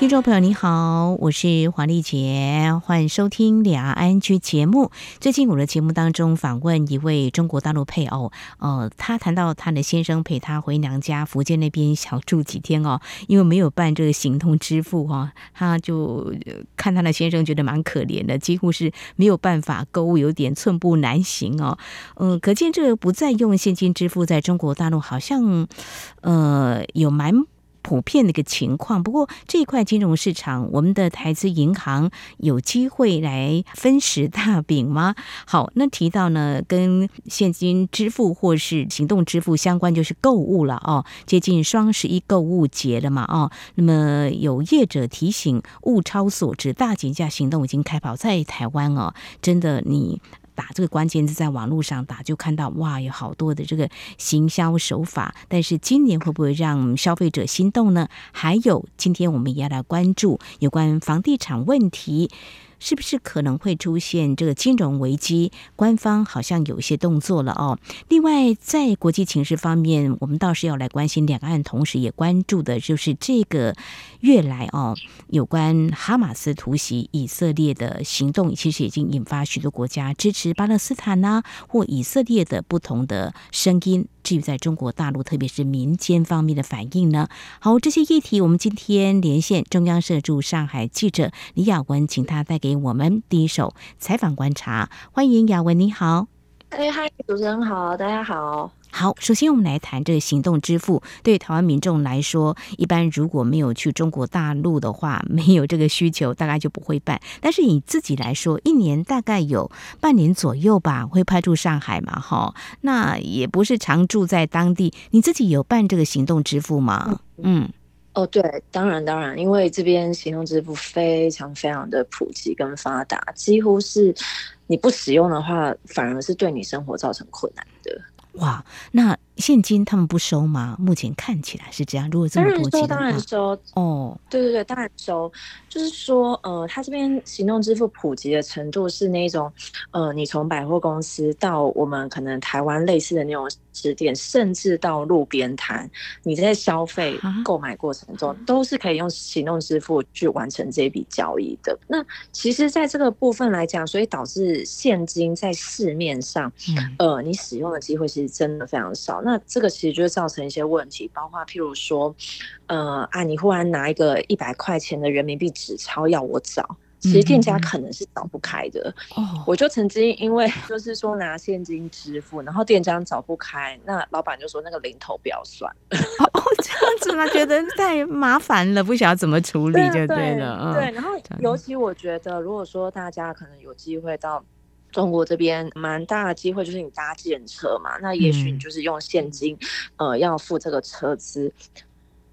听众朋友你好，我是黄丽杰，欢迎收听两岸 ING 节目。最近我的节目当中访问一位中国大陆配偶，呃，他谈到他的先生陪他回娘家福建那边小住几天哦，因为没有办这个行动支付哈、哦，他就看他的先生觉得蛮可怜的，几乎是没有办法购物，有点寸步难行哦。嗯、可见这个不再用现金支付，在中国大陆好像呃有蛮。普遍的一个情况，不过这一块金融市场，我们的台资银行有机会来分食大饼吗？好，那提到呢，跟现金支付或是行动支付相关，就是购物了哦。接近双十一购物节了嘛哦，那么有业者提醒，物超所值，大减价行动已经开跑在台湾哦，真的你。打这个关键字在网络上打，就看到哇，有好多的这个行销手法。但是今年会不会让消费者心动呢？还有，今天我们也要来关注有关房地产问题。是不是可能会出现这个金融危机？官方好像有一些动作了哦。另外，在国际情势方面，我们倒是要来关心两岸，同时也关注的就是这个月来哦，有关哈马斯突袭以色列的行动，其实已经引发许多国家支持巴勒斯坦呐、或以色列的不同的声音。至于在中国大陆，特别是民间方面的反应呢？好，这些议题我们今天连线中央社驻上海记者李雅文，请他带给我们第一手采访观察。欢迎雅文，你好。哎，嗨，主持人好，大家好。好，首先我们来谈这个行动支付。对台湾民众来说，一般如果没有去中国大陆的话，没有这个需求，大概就不会办。但是你自己来说，一年大概有半年左右吧，会派驻上海嘛？哈，那也不是常住在当地。你自己有办这个行动支付吗？嗯，哦，对，当然当然，因为这边行动支付非常非常的普及跟发达，几乎是你不使用的话，反而是对你生活造成困难的。哇，那现金他们不收吗？目前看起来是这样。如果这么多钱，当然收。哦，对对对，当然收。就是说，呃，他这边行动支付普及的程度是那种，呃，你从百货公司到我们可能台湾类似的那种支店，甚至到路边摊，你在消费购买过程中，都是可以用行动支付去完成这笔交易的。那其实，在这个部分来讲，所以导致现金在市面上，呃，你使用的机会是。真的非常少，那这个其实就会造成一些问题，包括譬如说，呃，啊，你忽然拿一个一百块钱的人民币纸钞要我找，其实店家可能是找不开的。我就曾经因为就是说拿现金支付，然后店家找不开，那老板就说那个零头不要算。哦，这样子吗？觉得太麻烦了，不晓得怎么处理就对了。对，对，然后尤其我觉得，如果说大家可能有机会到。中国这边蛮大的机会就是你搭计程车嘛，那也许你就是用现金，嗯、呃，要付这个车资。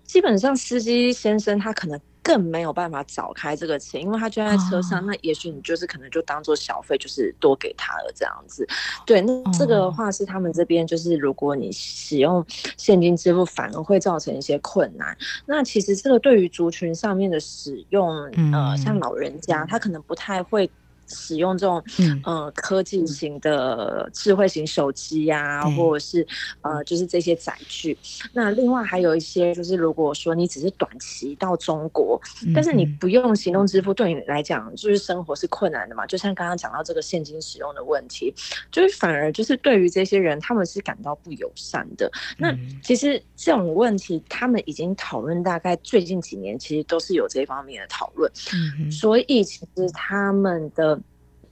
基本上司机先生他可能更没有办法找开这个钱，因为他就在车上。哦、那也许你就是可能就当做小费，就是多给他了这样子。对，那这个的话是他们这边就是如果你使用现金支付，反而会造成一些困难。那其实这个对于族群上面的使用，呃，像老人家他可能不太会。使用这种呃科技型的智慧型手机呀、啊，嗯、或者是呃就是这些载具。那另外还有一些就是，如果说你只是短期到中国，嗯、但是你不用行动支付，对你来讲就是生活是困难的嘛。就像刚刚讲到这个现金使用的问题，就是反而就是对于这些人，他们是感到不友善的。那其实这种问题，他们已经讨论大概最近几年，其实都是有这方面的讨论。嗯、所以其实他们的。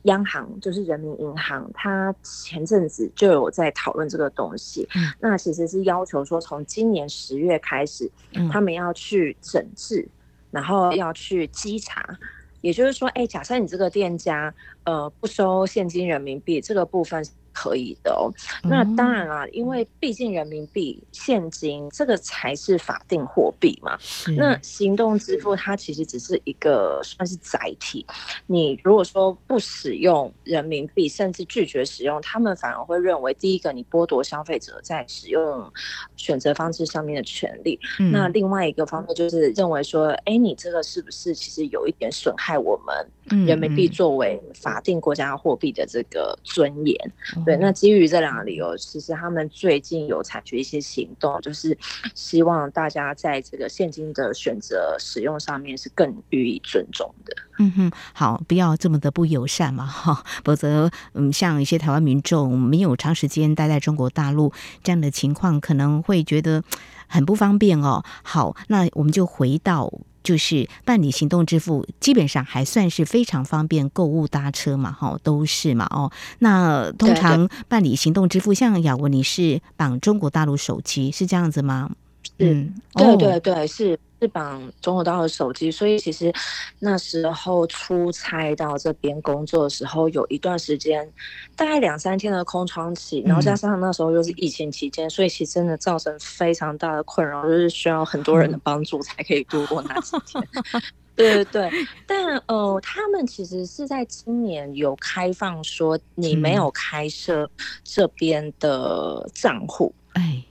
央行就是人民银行，它前阵子就有在讨论这个东西。嗯、那其实是要求说，从今年十月开始，嗯、他们要去整治，然后要去稽查。也就是说，哎、欸，假设你这个店家呃不收现金人民币，这个部分可以的哦。那当然啦，因为毕竟人民币现金这个才是法定货币嘛。那行动支付它其实只是一个算是载体。你如果说不使用人民币，甚至拒绝使用，他们反而会认为，第一个你剥夺消费者在使用选择方式上面的权利。那另外一个方面就是认为说，哎，你这个是不是其实有一点损害我们人民币作为法定国家货币的这个尊严？对，那基于这两个理由，其实他们最近有采取一些行动，就是希望大家在这个现金的选择使用上面是更予以尊重的。嗯哼，好，不要这么的不友善嘛，哈，否则，嗯，像一些台湾民众没有长时间待在中国大陆这样的情况，可能会觉得很不方便哦。好，那我们就回到。就是办理行动支付，基本上还算是非常方便，购物搭车嘛，哈，都是嘛，哦。那通常办理行动支付，像雅文，你是绑中国大陆手机，是这样子吗？嗯，对对对，是。是绑中国大陆的手机，所以其实那时候出差到这边工作的时候，有一段时间，大概两三天的空窗期，然后加上那时候又是疫情期间，嗯、所以其实真的造成非常大的困扰，就是需要很多人的帮助才可以度过那几天。对对对，但呃，他们其实是在今年有开放说，你没有开设这边的账户，哎。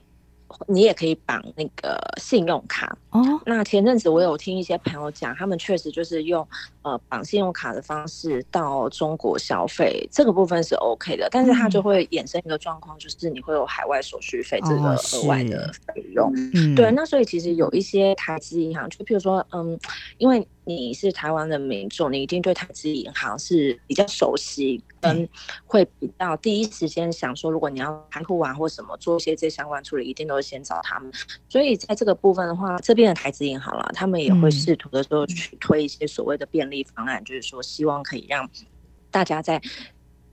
你也可以绑那个信用卡哦。那前阵子我有听一些朋友讲，他们确实就是用呃绑信用卡的方式到中国消费，这个部分是 OK 的。但是它就会衍生一个状况，就是你会有海外手续费这个额外的费用。嗯，对。那所以其实有一些台资银行，就譬如说，嗯，因为。你是台湾的民众，你一定对台资银行是比较熟悉，跟会比较第一时间想说，如果你要开户啊或什么做一些这相关处理，一定都是先找他们。所以在这个部分的话，这边的台资银行啦，他们也会试图的时候去推一些所谓的便利方案，就是说希望可以让大家在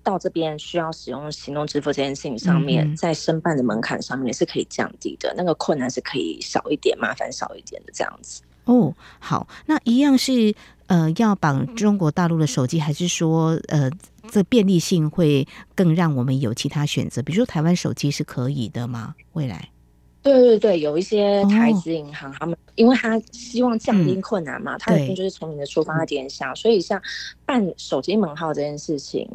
到这边需要使用行动支付这件事情上面，在申办的门槛上面是可以降低的，那个困难是可以少一点，麻烦少一点的这样子。哦，好，那一样是呃要绑中国大陆的手机，还是说呃这便利性会更让我们有其他选择？比如说台湾手机是可以的吗？未来？对对对，有一些台资银行，他们因为他希望降低困难嘛，他一定就是从你的出发点想，所以像办手机门号这件事情，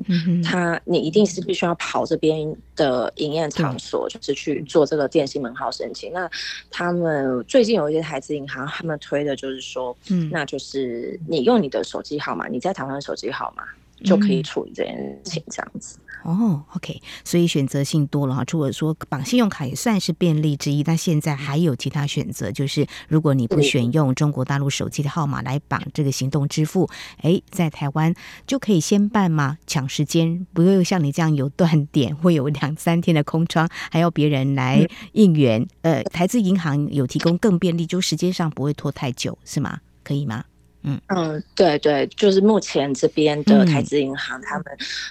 他你一定是必须要跑这边的营业场所，就是去做这个电信门号申请。那他们最近有一些台资银行，他们推的就是说，嗯，那就是你用你的手机号码，你在台湾的手机号码就可以处理这件事情，这样子。哦，OK，所以选择性多了哈。除了说绑信用卡也算是便利之一，但现在还有其他选择，就是如果你不选用中国大陆手机的号码来绑这个行动支付，哎，在台湾就可以先办吗？抢时间，不会像你这样有断点，会有两三天的空窗，还要别人来应援。呃，台资银行有提供更便利，就时间上不会拖太久，是吗？可以吗？嗯。嗯，对对，就是目前这边的台资银行，嗯、他们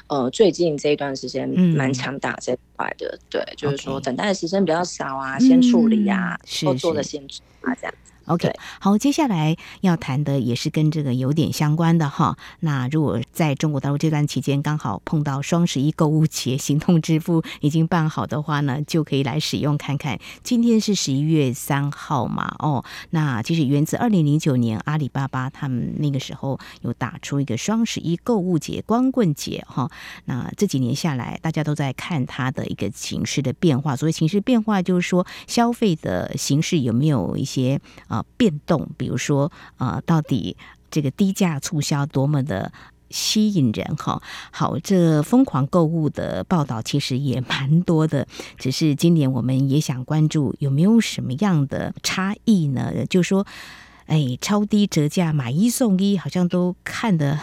呃最近这一段时间蛮强打这块的，嗯、对，就是说等待的时间比较少啊，嗯、先处理啊，后做的先做啊，这样。OK，好，接下来要谈的也是跟这个有点相关的哈。那如果在中国大陆这段期间刚好碰到双十一购物节，行动支付已经办好的话呢，就可以来使用看看。今天是十一月三号嘛，哦，那其实源自二零零九年阿里巴巴他们那个时候有打出一个双十一购物节、光棍节哈。那这几年下来，大家都在看它的一个形势的变化。所谓形势变化，就是说消费的形式有没有一些啊？变动，比如说，呃，到底这个低价促销多么的吸引人哈？好，这疯狂购物的报道其实也蛮多的，只是今年我们也想关注有没有什么样的差异呢？就说，哎，超低折价买一送一，好像都看的。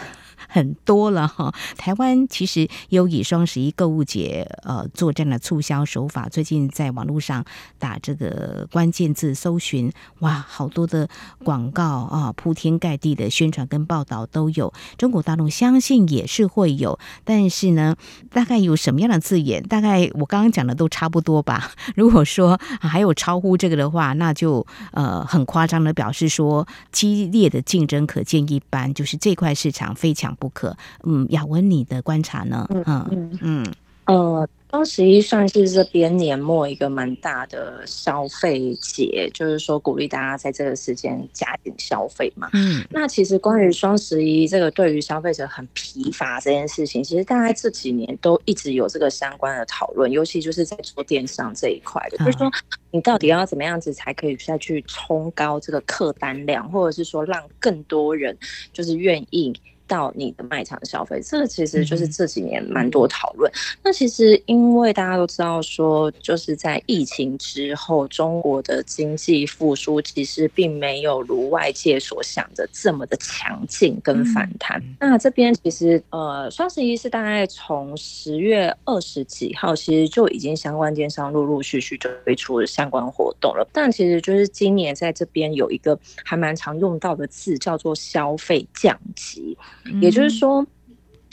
很多了哈，台湾其实有以双十一购物节呃作战的促销手法，最近在网络上打这个关键字搜寻，哇，好多的广告啊，铺天盖地的宣传跟报道都有。中国大陆相信也是会有，但是呢，大概有什么样的字眼？大概我刚刚讲的都差不多吧。如果说还有超乎这个的话，那就呃很夸张的表示说激烈的竞争可见一斑，就是这块市场非常。不可，嗯，雅文，你的观察呢？嗯嗯嗯，呃双十一算是这边年末一个蛮大的消费节，就是说鼓励大家在这个时间加紧消费嘛。嗯，那其实关于双十一这个对于消费者很疲乏这件事情，其实大概这几年都一直有这个相关的讨论，尤其就是在做电商这一块的，就是说你到底要怎么样子才可以再去冲高这个客单量，或者是说让更多人就是愿意。到你的卖场消费，这个其实就是这几年蛮多讨论。那其实因为大家都知道说，就是在疫情之后，中国的经济复苏其实并没有如外界所想的这么的强劲跟反弹。那这边其实呃，双十一是大概从十月二十几号，其实就已经相关电商陆陆续续就推出了相关活动了。但其实就是今年在这边有一个还蛮常用到的字，叫做消费降级。也就是说，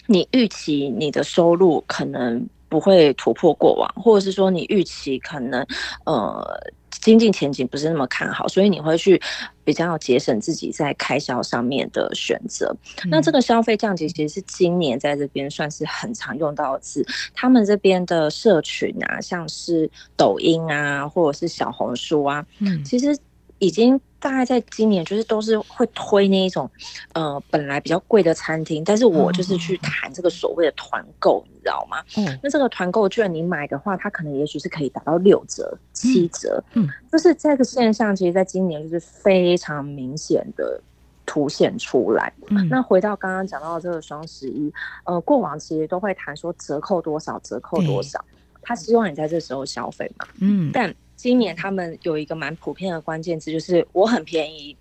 你预期你的收入可能不会突破过往，或者是说你预期可能呃经济前景不是那么看好，所以你会去比较节省自己在开销上面的选择。那这个消费降级其实是今年在这边算是很常用到的字。他们这边的社群啊，像是抖音啊，或者是小红书啊，嗯，其实已经。大概在今年，就是都是会推那一种，呃，本来比较贵的餐厅，但是我就是去谈这个所谓的团购，你知道吗？嗯，那这个团购券你买的话，它可能也许是可以达到六折、七折，嗯，就是这个现象，其实在今年就是非常明显的凸显出来。嗯，那回到刚刚讲到的这个双十一，呃，过往其实都会谈说折扣多少，折扣多少，他希望你在这时候消费嘛，嗯，但。今年他们有一个蛮普遍的关键词，就是我很便宜，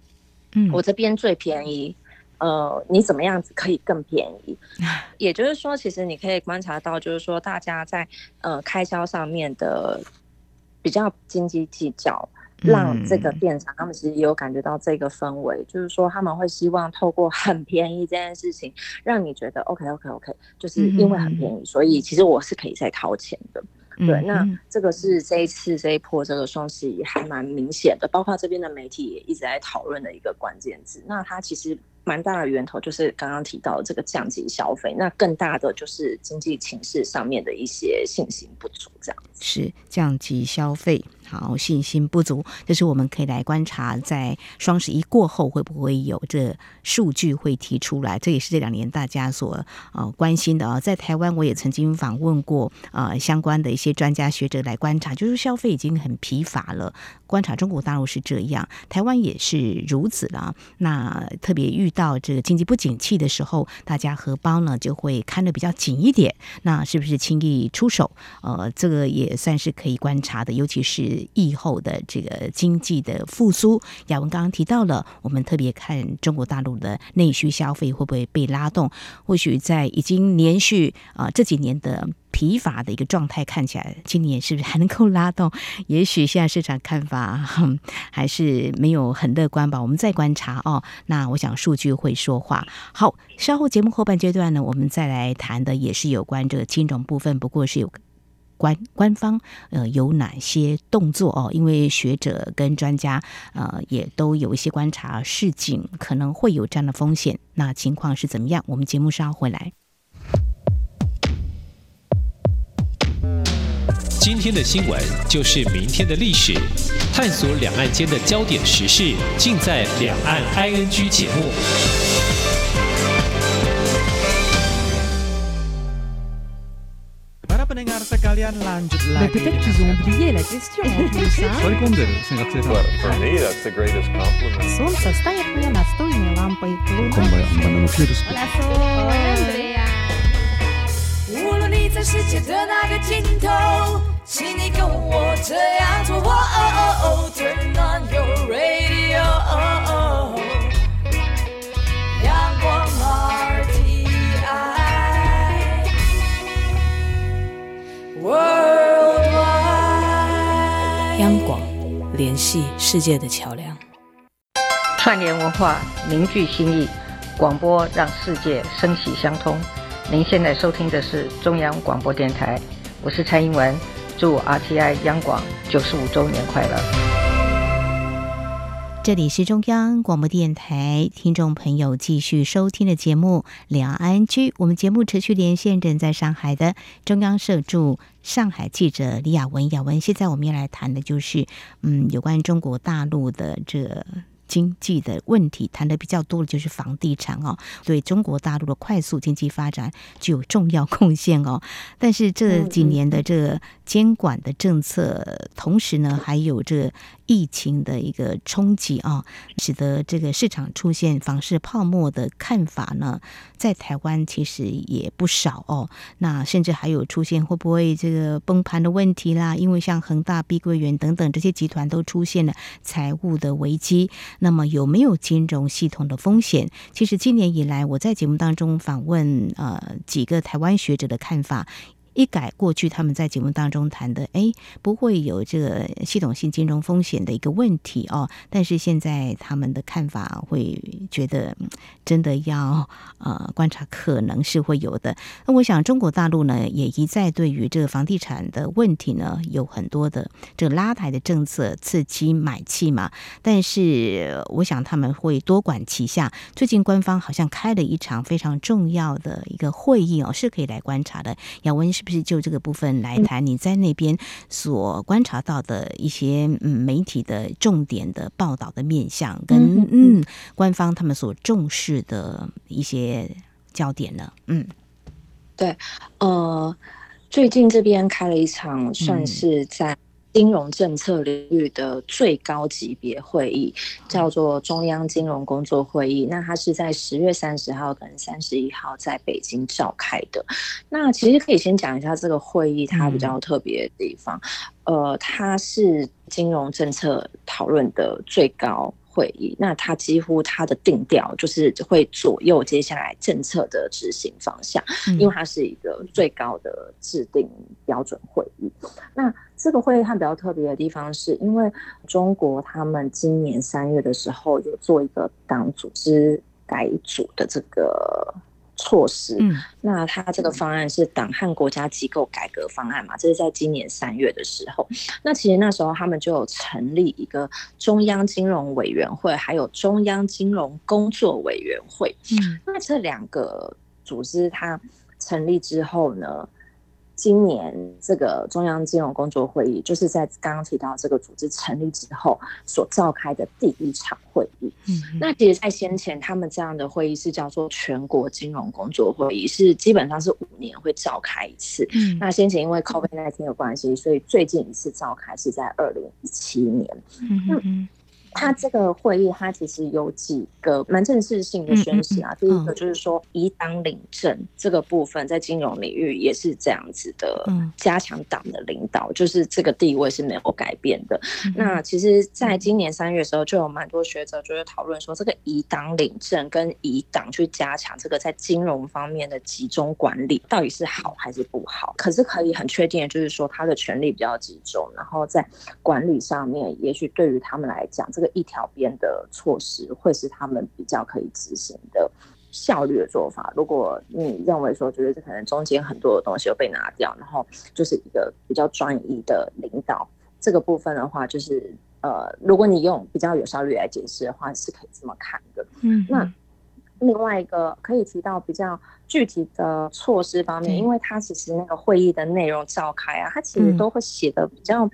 嗯，我这边最便宜，呃，你怎么样子可以更便宜？也就是说，其实你可以观察到，就是说大家在呃开销上面的比较斤斤计较，让这个店长他们其实也有感觉到这个氛围，就是说他们会希望透过很便宜这件事情，让你觉得 OK OK OK，就是因为很便宜，所以其实我是可以再掏钱的。对，那这个是这一次这一波这个双十一还蛮明显的，包括这边的媒体也一直在讨论的一个关键字。那它其实蛮大的源头就是刚刚提到的这个降级消费，那更大的就是经济情势上面的一些信心不足，这样。是降级消费。好，信心不足，这是我们可以来观察，在双十一过后会不会有这数据会提出来？这也是这两年大家所呃关心的啊。在台湾，我也曾经访问过呃相关的一些专家学者来观察，就是消费已经很疲乏了。观察中国大陆是这样，台湾也是如此了。那特别遇到到这个经济不景气的时候，大家荷包呢就会看得比较紧一点。那是不是轻易出手？呃，这个也算是可以观察的，尤其是。疫后的这个经济的复苏，雅文刚刚提到了，我们特别看中国大陆的内需消费会不会被拉动？或许在已经连续啊、呃、这几年的疲乏的一个状态看起来，今年是不是还能够拉动？也许现在市场看法还是没有很乐观吧。我们再观察哦。那我想数据会说话。好，稍后节目后半阶段呢，我们再来谈的也是有关这个金融部分，不过是有。官官方呃有哪些动作哦？因为学者跟专家呃也都有一些观察，市井可能会有这样的风险。那情况是怎么样？我们节目稍后回来。今天的新闻就是明天的历史，探索两岸间的焦点时事，尽在《两岸 ING》节目。无论你在世界的那个尽头，请你跟我这样做。哦哦哦 Turn on your radio. 央广联系世界的桥梁，串联文化，凝聚心意，广播让世界声息相通。您现在收听的是中央广播电台，我是蔡英文，祝 RTI 央广九十五周年快乐。这里是中央广播电台听众朋友继续收听的节目《两岸安居》。我们节目持续连线人在上海的中央社驻上海记者李雅文。雅文，现在我们要来谈的就是，嗯，有关中国大陆的这。经济的问题谈的比较多的就是房地产哦，对中国大陆的快速经济发展具有重要贡献哦。但是这几年的这个监管的政策，同时呢还有这疫情的一个冲击啊，使得这个市场出现房市泡沫的看法呢，在台湾其实也不少哦。那甚至还有出现会不会这个崩盘的问题啦？因为像恒大、碧桂园等等这些集团都出现了财务的危机。那么有没有金融系统的风险？其实今年以来，我在节目当中访问呃几个台湾学者的看法。一改过去他们在节目当中谈的，哎，不会有这个系统性金融风险的一个问题哦。但是现在他们的看法会觉得，真的要呃观察，可能是会有的。那我想中国大陆呢，也一再对于这个房地产的问题呢，有很多的这个拉抬的政策，刺激买气嘛。但是我想他们会多管齐下。最近官方好像开了一场非常重要的一个会议哦，是可以来观察的。要问。是不是就这个部分来谈？你在那边所观察到的一些嗯媒体的重点的报道的面向，跟嗯官方他们所重视的一些焦点呢？嗯，对，呃，最近这边开了一场，算是在。金融政策领域的最高级别会议叫做中央金融工作会议，那它是在十月三十号跟三十一号在北京召开的。那其实可以先讲一下这个会议它比较特别的地方，呃，它是金融政策讨论的最高。会议，那它几乎它的定调就是会左右接下来政策的执行方向，因为它是一个最高的制定标准会议。那这个会议它比较特别的地方，是因为中国他们今年三月的时候有做一个党组织改组的这个。措施，嗯，那他这个方案是党和国家机构改革方案嘛？这是在今年三月的时候。那其实那时候他们就有成立一个中央金融委员会，还有中央金融工作委员会。嗯，那这两个组织它成立之后呢，今年这个中央金融工作会议，就是在刚刚提到这个组织成立之后所召开的第一场会议。嗯，那其实，在先前他们这样的会议是叫做全国金融工作会议，是基本上是五年会召开一次。嗯，那先前因为 COVID-19 有关系，所以最近一次召开是在二零一七年。嗯嗯。他这个会议，他其实有几个蛮正式性的宣誓啊。第一个就是说，以党领政这个部分，在金融领域也是这样子的，加强党的领导，就是这个地位是没有改变的。那其实，在今年三月的时候，就有蛮多学者就是讨论说，这个以党领政跟以党去加强这个在金融方面的集中管理，到底是好还是不好？可是可以很确定的就是说，他的权力比较集中，然后在管理上面，也许对于他们来讲，这个一条边的措施会是他们比较可以执行的效率的做法。如果你认为说，觉得这可能中间很多的东西又被拿掉，然后就是一个比较专一的领导这个部分的话，就是呃，如果你用比较有效率来解释的话，是可以这么看的。嗯，那。另外一个可以提到比较具体的措施方面，因为它其实那个会议的内容召开啊，它其实都会写的比较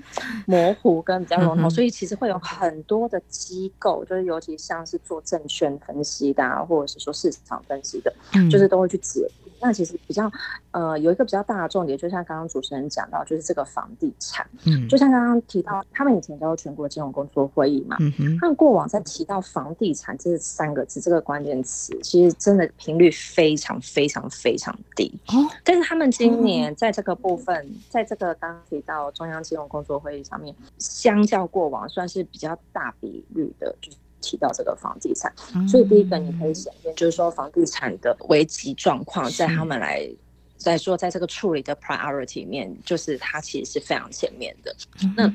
模糊跟比较笼统，所以其实会有很多的机构，就是尤其像是做证券分析的啊，或者是说市场分析的，就是都会去解。那其实比较呃有一个比较大的重点，就像刚刚主持人讲到，就是这个房地产。嗯，就像刚刚提到，他们以前叫做全国金融工作会议嘛。嗯哼。他们过往在提到房地产这三个字这个关键词，其实真的频率非常非常非常低。哦。但是他们今年在这个部分，在这个刚刚提到中央金融工作会议上面，相较过往算是比较大比率的，就是。提到这个房地产，所以第一个你可以想见，就是说房地产的危机状况，在他们来在说，在这个处理的 priority 面，就是它其实是非常前面的。那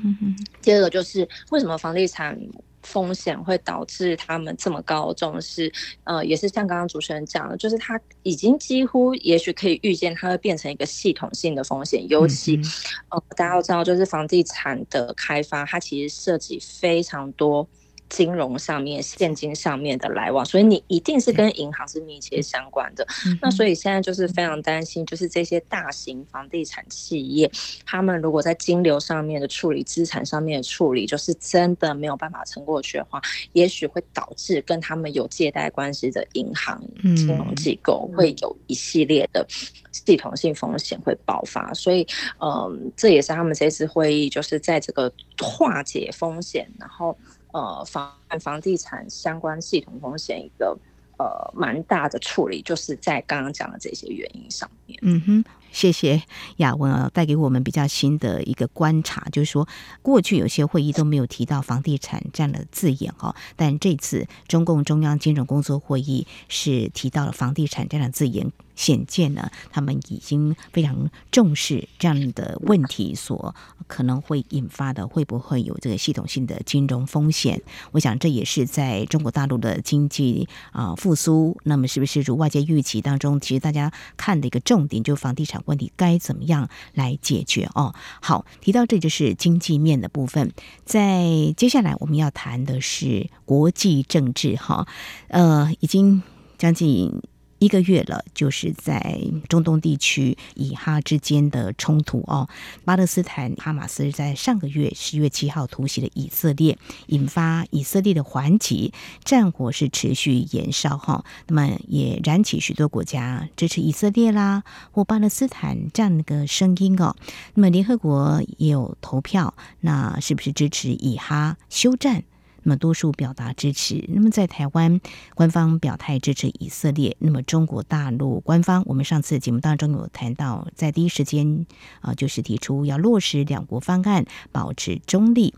第二个就是为什么房地产风险会导致他们这么高重视？呃，也是像刚刚主持人讲的，就是他已经几乎也许可以预见，它会变成一个系统性的风险。尤其呃，大家都知道，就是房地产的开发，它其实涉及非常多。金融上面、现金上面的来往，所以你一定是跟银行是密切相关的。嗯、那所以现在就是非常担心，就是这些大型房地产企业，他们如果在金流上面的处理、资产上面的处理，就是真的没有办法撑过去的话，也许会导致跟他们有借贷关系的银行、金融机构会有一系列的系统性风险会爆发。所以，嗯，这也是他们这次会议就是在这个化解风险，然后。呃，房房地产相关系统风险一个呃蛮大的处理，就是在刚刚讲的这些原因上面。嗯哼，谢谢雅文啊，带给我们比较新的一个观察，就是说过去有些会议都没有提到房地产这样的字眼哦，但这次中共中央金融工作会议是提到了房地产这样的字眼。显见呢，他们已经非常重视这样的问题所可能会引发的，会不会有这个系统性的金融风险？我想这也是在中国大陆的经济啊复苏，那么是不是如外界预期当中，其实大家看的一个重点，就房地产问题该怎么样来解决哦？好，提到这就是经济面的部分，在接下来我们要谈的是国际政治哈，呃，已经将近。一个月了，就是在中东地区以哈之间的冲突哦。巴勒斯坦哈马斯在上个月十月七号突袭了以色列，引发以色列的还击，战火是持续延烧哈。那么也燃起许多国家支持以色列啦或巴勒斯坦这样的声音哦。那么联合国也有投票，那是不是支持以哈休战？那么多数表达支持。那么在台湾，官方表态支持以色列。那么中国大陆官方，我们上次节目当中有谈到，在第一时间啊，就是提出要落实两国方案，保持中立。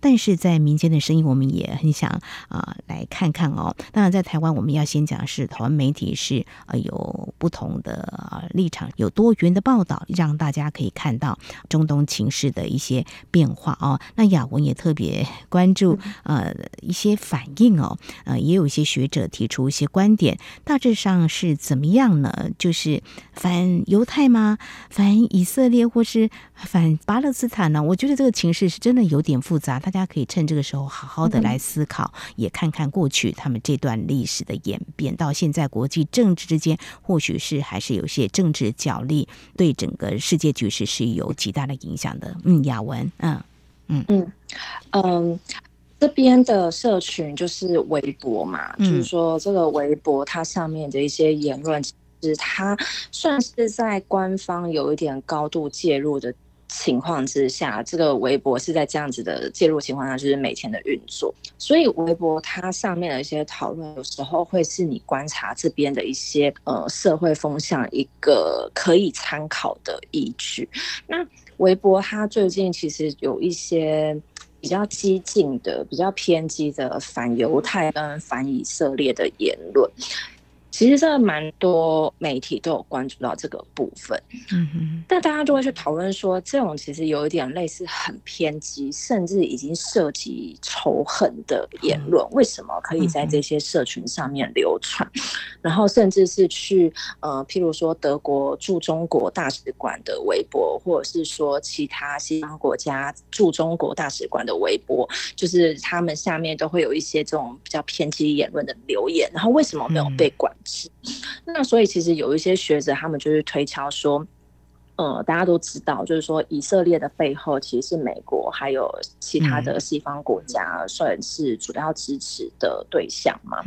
但是在民间的声音，我们也很想啊、来看看哦。当然，在台湾，我们要先讲的是台湾媒体是呃有不同的立场，有多元的报道，让大家可以看到中东情势的一些变化哦。那雅文也特别关注呃一些反应哦，呃也有一些学者提出一些观点，大致上是怎么样呢？就是反犹太吗？反以色列或是反巴勒斯坦呢？我觉得这个情势是真的有点复杂，大家可以趁这个时候好好的来思考，也看看过去他们这段历史的演变，到现在国际政治之间，或许是还是有些政治角力，对整个世界局势是有极大的影响的。嗯，雅文，嗯嗯嗯嗯，这边的社群就是微博嘛，嗯、就是说这个微博它上面的一些言论，其实它算是在官方有一点高度介入的。情况之下，这个微博是在这样子的介入情况下，就是每天的运作。所以微博它上面的一些讨论，有时候会是你观察这边的一些呃社会风向一个可以参考的依据。那微博它最近其实有一些比较激进的、比较偏激的反犹太跟反以色列的言论。其实真的蛮多媒体都有关注到这个部分，嗯哼，但大家就会去讨论说，这种其实有一点类似很偏激，甚至已经涉及仇恨的言论，为什么可以在这些社群上面流传？然后甚至是去呃，譬如说德国驻中国大使馆的微博，或者是说其他西方国家驻中国大使馆的微博，就是他们下面都会有一些这种比较偏激言论的留言，然后为什么没有被管？那所以其实有一些学者，他们就是推敲说，呃，大家都知道，就是说以色列的背后其实是美国还有其他的西方国家，算是主要支持的对象嘛。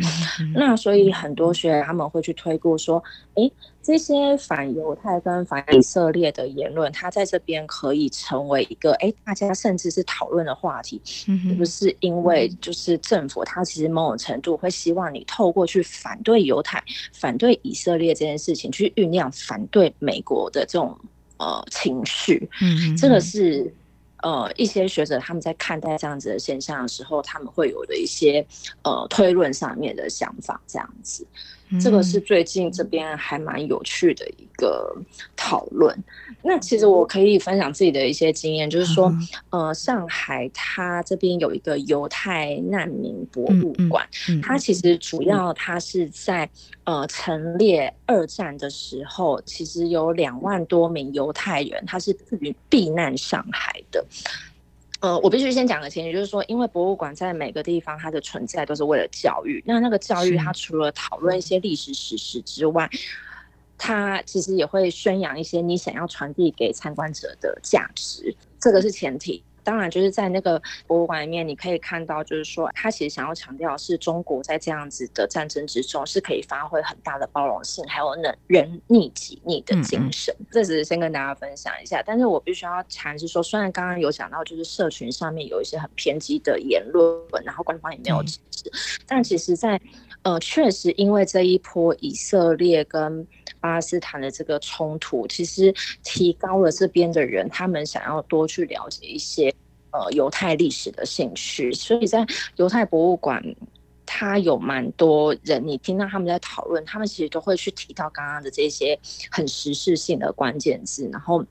那所以很多学者他们会去推估说，诶。这些反犹太跟反以色列的言论，它在这边可以成为一个哎，大家甚至是讨论的话题，是不是？因为就是政府，它其实某种程度会希望你透过去反对犹太、反对以色列这件事情，去酝酿反对美国的这种呃情绪。嗯，这个是呃一些学者他们在看待这样子的现象的时候，他们会有的一些呃推论上面的想法，这样子。这个是最近这边还蛮有趣的一个讨论。那其实我可以分享自己的一些经验，就是说，呃，上海它这边有一个犹太难民博物馆，它其实主要它是在呃陈列二战的时候，其实有两万多名犹太人，他是避难上海的。呃，我必须先讲个前提，就是说，因为博物馆在每个地方它的存在都是为了教育。那那个教育，它除了讨论一些历史史实之外，它其实也会宣扬一些你想要传递给参观者的价值，这个是前提。当然，就是在那个博物馆里面，你可以看到，就是说，他其实想要强调是中国在这样子的战争之中是可以发挥很大的包容性，还有能人逆己逆的精神。嗯嗯。这只是先跟大家分享一下。但是我必须要谈是说，虽然刚刚有讲到，就是社群上面有一些很偏激的言论，然后官方也没有支持，嗯、但其实在，在呃，确实因为这一波以色列跟巴勒斯坦的这个冲突，其实提高了这边的人他们想要多去了解一些。呃，犹太历史的兴趣，所以在犹太博物馆，他有蛮多人，你听到他们在讨论，他们其实都会去提到刚刚的这些很时事性的关键字，然后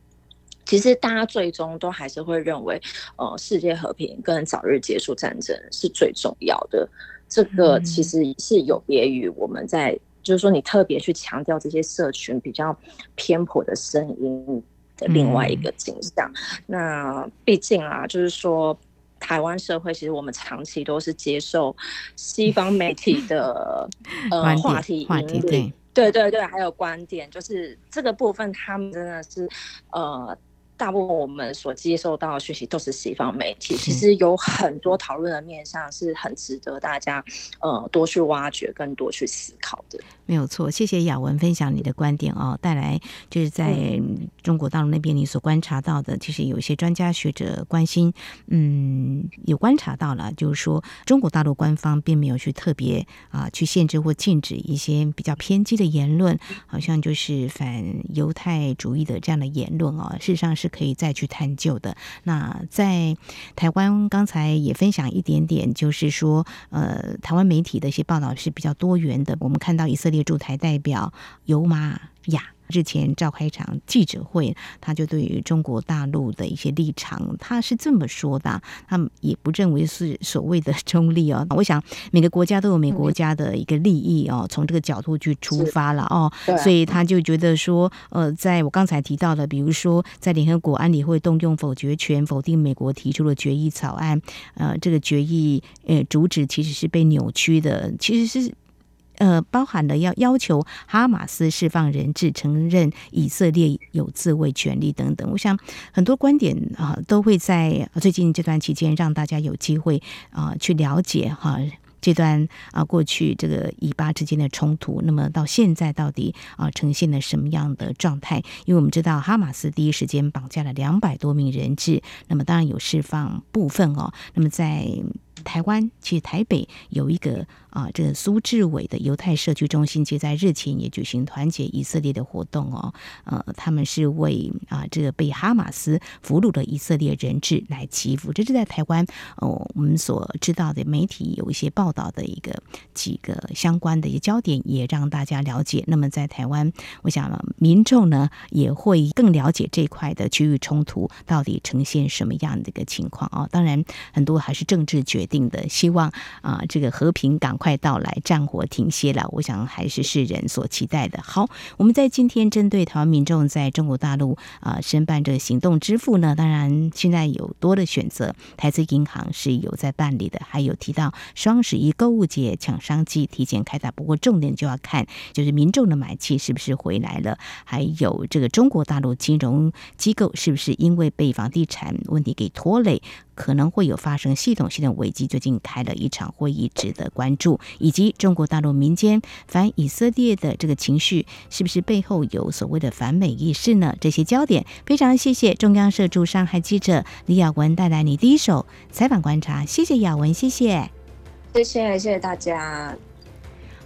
其实大家最终都还是会认为，呃，世界和平跟早日结束战争是最重要的。这个其实是有别于我们在，就是说你特别去强调这些社群比较偏颇的声音。的另外一个景象，嗯、那毕竟啊，就是说，台湾社会其实我们长期都是接受西方媒体的 呃话题引领，对对对，还有观点，就是这个部分，他们真的是呃。大部分我们所接受到的讯息都是西方媒体，其实有很多讨论的面向是很值得大家呃多去挖掘、更多去思考的。没有错，谢谢雅文分享你的观点哦，带来就是在中国大陆那边你所观察到的，其实有一些专家学者关心，嗯，有观察到了，就是说中国大陆官方并没有去特别啊去限制或禁止一些比较偏激的言论，好像就是反犹太主义的这样的言论哦，事实上是。可以再去探究的。那在台湾，刚才也分享一点点，就是说，呃，台湾媒体的一些报道是比较多元的。我们看到以色列驻台代表尤玛雅。之前召开一场记者会，他就对于中国大陆的一些立场，他是这么说的，他也不认为是所谓的中立哦。我想每个国家都有每个国家的一个利益哦，从这个角度去出发了哦，所以他就觉得说，呃，在我刚才提到的，比如说在联合国安理会动用否决权否定美国提出的决议草案，呃，这个决议呃主旨其实是被扭曲的，其实是。呃，包含了要要求哈马斯释放人质、承认以色列有自卫权利等等。我想很多观点啊，都会在最近这段期间让大家有机会啊去了解哈这段啊过去这个以巴之间的冲突。那么到现在到底啊呈现了什么样的状态？因为我们知道哈马斯第一时间绑架了两百多名人质，那么当然有释放部分哦。那么在台湾其实台北有一个啊，这个苏志伟的犹太社区中心，其实在日前也举行团结以色列的活动哦。呃，他们是为啊这个被哈马斯俘虏的以色列人质来祈福。这是在台湾哦，我们所知道的媒体有一些报道的一个几个相关的一个焦点，也让大家了解。那么在台湾，我想民众呢也会更了解这块的区域冲突到底呈现什么样的一个情况啊。当然，很多还是政治决定。的希望啊，这个和平赶快到来，战火停歇了。我想还是世人所期待的。好，我们在今天针对台湾民众在中国大陆啊申办这个行动支付呢，当然现在有多的选择，台资银行是有在办理的，还有提到双十一购物节抢商机提前开打。不过重点就要看就是民众的买气是不是回来了，还有这个中国大陆金融机构是不是因为被房地产问题给拖累。可能会有发生系统性的危机，及最近开了一场会议，值得关注。以及中国大陆民间反以色列的这个情绪，是不是背后有所谓的反美意识呢？这些焦点，非常谢谢中央社驻上海记者李雅文带来你第一手采访观察，谢谢雅文，谢谢，谢谢，谢谢大家。